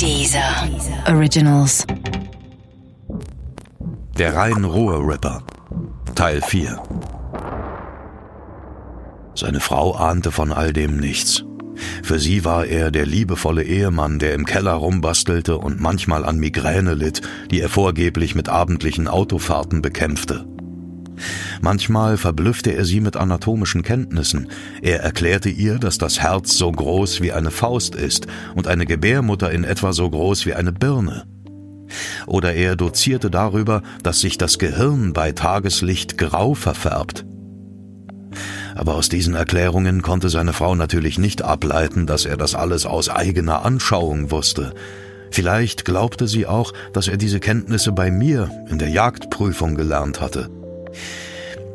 Dieser Originals. Der Rhein-Ruhr-Ripper. Teil 4. Seine Frau ahnte von all dem nichts. Für sie war er der liebevolle Ehemann, der im Keller rumbastelte und manchmal an Migräne litt, die er vorgeblich mit abendlichen Autofahrten bekämpfte. Manchmal verblüffte er sie mit anatomischen Kenntnissen. Er erklärte ihr, dass das Herz so groß wie eine Faust ist und eine Gebärmutter in etwa so groß wie eine Birne. Oder er dozierte darüber, dass sich das Gehirn bei Tageslicht grau verfärbt. Aber aus diesen Erklärungen konnte seine Frau natürlich nicht ableiten, dass er das alles aus eigener Anschauung wusste. Vielleicht glaubte sie auch, dass er diese Kenntnisse bei mir in der Jagdprüfung gelernt hatte.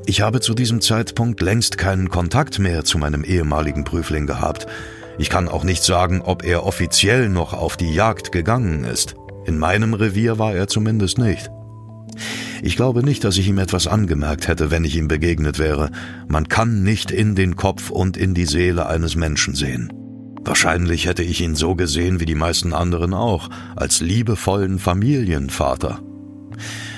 Ich habe zu diesem Zeitpunkt längst keinen Kontakt mehr zu meinem ehemaligen Prüfling gehabt. Ich kann auch nicht sagen, ob er offiziell noch auf die Jagd gegangen ist. In meinem Revier war er zumindest nicht. Ich glaube nicht, dass ich ihm etwas angemerkt hätte, wenn ich ihm begegnet wäre. Man kann nicht in den Kopf und in die Seele eines Menschen sehen. Wahrscheinlich hätte ich ihn so gesehen wie die meisten anderen auch, als liebevollen Familienvater.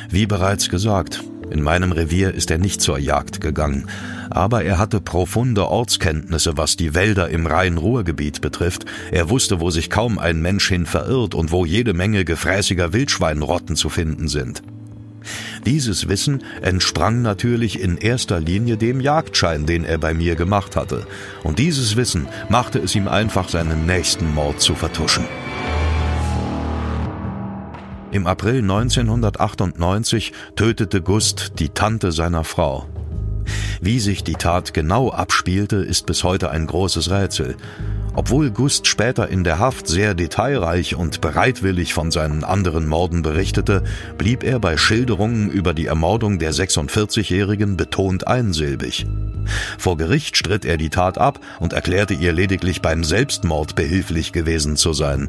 Wie bereits gesagt, in meinem Revier ist er nicht zur Jagd gegangen, aber er hatte profunde Ortskenntnisse, was die Wälder im Rhein-Ruhr-Gebiet betrifft. Er wusste, wo sich kaum ein Mensch hin verirrt und wo jede Menge gefräßiger Wildschweinrotten zu finden sind. Dieses Wissen entsprang natürlich in erster Linie dem Jagdschein, den er bei mir gemacht hatte, und dieses Wissen machte es ihm einfach, seinen nächsten Mord zu vertuschen. Im April 1998 tötete Gust die Tante seiner Frau. Wie sich die Tat genau abspielte, ist bis heute ein großes Rätsel. Obwohl Gust später in der Haft sehr detailreich und bereitwillig von seinen anderen Morden berichtete, blieb er bei Schilderungen über die Ermordung der 46-Jährigen betont einsilbig. Vor Gericht stritt er die Tat ab und erklärte ihr lediglich beim Selbstmord behilflich gewesen zu sein.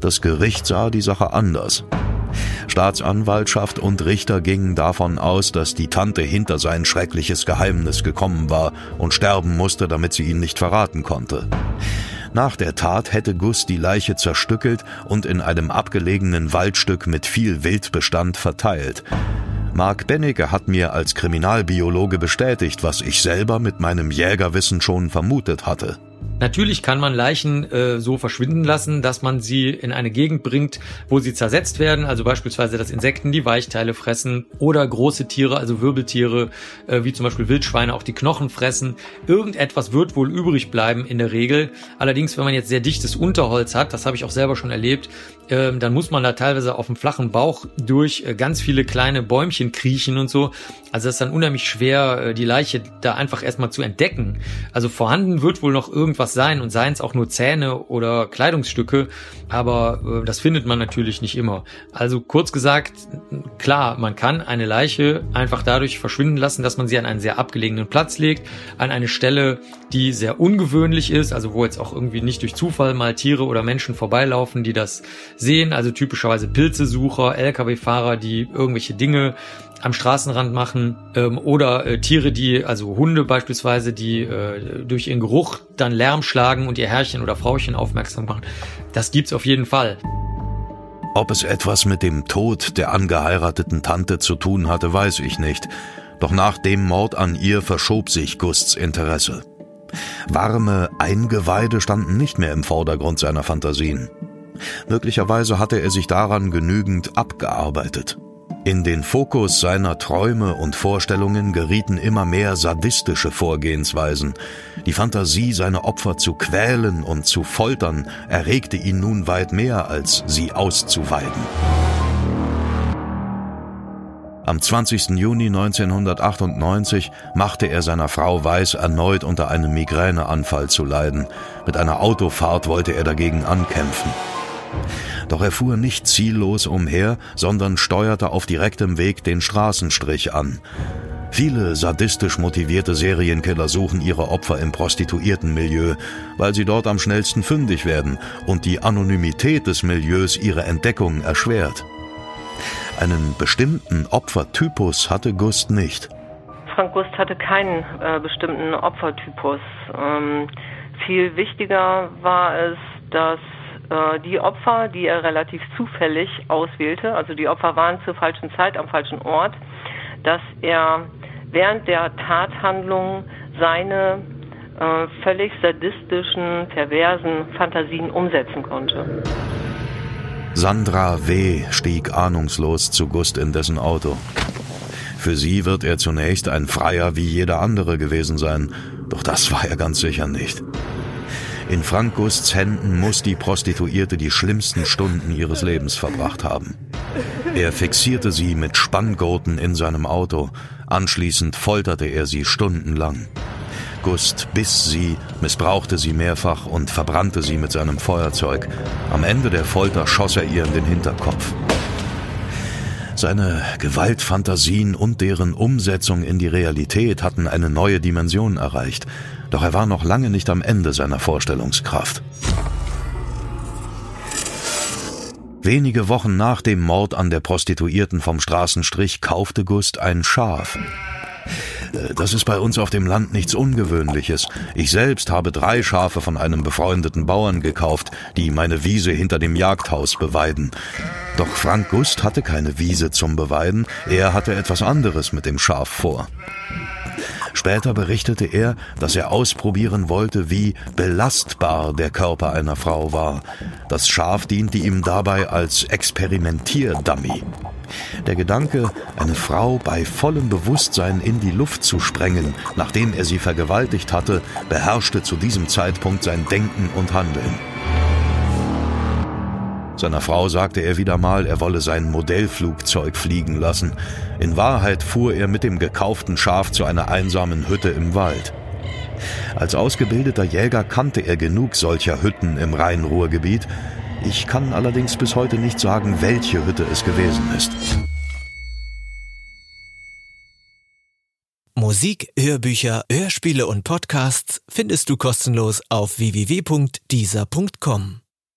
Das Gericht sah die Sache anders. Staatsanwaltschaft und Richter gingen davon aus, dass die Tante hinter sein schreckliches Geheimnis gekommen war und sterben musste, damit sie ihn nicht verraten konnte. Nach der Tat hätte Gus die Leiche zerstückelt und in einem abgelegenen Waldstück mit viel Wildbestand verteilt. Mark Bennecke hat mir als Kriminalbiologe bestätigt, was ich selber mit meinem Jägerwissen schon vermutet hatte. Natürlich kann man Leichen äh, so verschwinden lassen, dass man sie in eine Gegend bringt, wo sie zersetzt werden, also beispielsweise, dass Insekten die Weichteile fressen oder große Tiere, also Wirbeltiere, äh, wie zum Beispiel Wildschweine, auch die Knochen fressen. Irgendetwas wird wohl übrig bleiben in der Regel. Allerdings, wenn man jetzt sehr dichtes Unterholz hat, das habe ich auch selber schon erlebt, äh, dann muss man da teilweise auf dem flachen Bauch durch äh, ganz viele kleine Bäumchen kriechen und so. Also es ist dann unheimlich schwer, äh, die Leiche da einfach erstmal zu entdecken. Also vorhanden wird wohl noch irgendwas was sein und seien es auch nur Zähne oder Kleidungsstücke, aber äh, das findet man natürlich nicht immer. Also kurz gesagt, klar, man kann eine Leiche einfach dadurch verschwinden lassen, dass man sie an einen sehr abgelegenen Platz legt, an eine Stelle, die sehr ungewöhnlich ist, also wo jetzt auch irgendwie nicht durch Zufall mal Tiere oder Menschen vorbeilaufen, die das sehen, also typischerweise Pilzesucher, Lkw-Fahrer, die irgendwelche Dinge am Straßenrand machen ähm, oder äh, Tiere, die, also Hunde beispielsweise, die äh, durch ihren Geruch dann Lärm schlagen und ihr Herrchen oder Frauchen aufmerksam machen. Das gibt's auf jeden Fall. Ob es etwas mit dem Tod der angeheirateten Tante zu tun hatte, weiß ich nicht. Doch nach dem Mord an ihr verschob sich Gusts Interesse. Warme Eingeweide standen nicht mehr im Vordergrund seiner Fantasien. Möglicherweise hatte er sich daran genügend abgearbeitet. In den Fokus seiner Träume und Vorstellungen gerieten immer mehr sadistische Vorgehensweisen. Die Fantasie, seine Opfer zu quälen und zu foltern, erregte ihn nun weit mehr, als sie auszuweiden. Am 20. Juni 1998 machte er seiner Frau weiß, erneut unter einem Migräneanfall zu leiden. Mit einer Autofahrt wollte er dagegen ankämpfen. Doch er fuhr nicht ziellos umher, sondern steuerte auf direktem Weg den Straßenstrich an. Viele sadistisch motivierte Serienkiller suchen ihre Opfer im Prostituiertenmilieu, weil sie dort am schnellsten fündig werden und die Anonymität des Milieus ihre Entdeckung erschwert. Einen bestimmten Opfertypus hatte Gust nicht. Frank Gust hatte keinen äh, bestimmten Opfertypus. Ähm, viel wichtiger war es, dass die Opfer, die er relativ zufällig auswählte, also die Opfer waren zur falschen Zeit am falschen Ort, dass er während der Tathandlung seine äh, völlig sadistischen, perversen Fantasien umsetzen konnte. Sandra W. stieg ahnungslos zu Gust in dessen Auto. Für sie wird er zunächst ein Freier wie jeder andere gewesen sein, doch das war er ganz sicher nicht. In Frank Gusts Händen muss die Prostituierte die schlimmsten Stunden ihres Lebens verbracht haben. Er fixierte sie mit Spanngurten in seinem Auto, anschließend folterte er sie stundenlang. Gust biss sie, missbrauchte sie mehrfach und verbrannte sie mit seinem Feuerzeug. Am Ende der Folter schoss er ihr in den Hinterkopf. Seine Gewaltfantasien und deren Umsetzung in die Realität hatten eine neue Dimension erreicht, doch er war noch lange nicht am Ende seiner Vorstellungskraft. Wenige Wochen nach dem Mord an der Prostituierten vom Straßenstrich kaufte Gust ein Schaf. Äh, das ist bei uns auf dem Land nichts Ungewöhnliches. Ich selbst habe drei Schafe von einem befreundeten Bauern gekauft, die meine Wiese hinter dem Jagdhaus beweiden. Doch Frank Gust hatte keine Wiese zum Beweiden, er hatte etwas anderes mit dem Schaf vor. Später berichtete er, dass er ausprobieren wollte, wie belastbar der Körper einer Frau war. Das Schaf diente ihm dabei als Experimentierdummy. Der Gedanke, eine Frau bei vollem Bewusstsein in die Luft zu sprengen, nachdem er sie vergewaltigt hatte, beherrschte zu diesem Zeitpunkt sein Denken und Handeln. Seiner Frau sagte er wieder mal, er wolle sein Modellflugzeug fliegen lassen. In Wahrheit fuhr er mit dem gekauften Schaf zu einer einsamen Hütte im Wald. Als ausgebildeter Jäger kannte er genug solcher Hütten im Rhein-Ruhr-Gebiet. Ich kann allerdings bis heute nicht sagen, welche Hütte es gewesen ist. Musik, Hörbücher, Hörspiele und Podcasts findest du kostenlos auf www.dieser.com.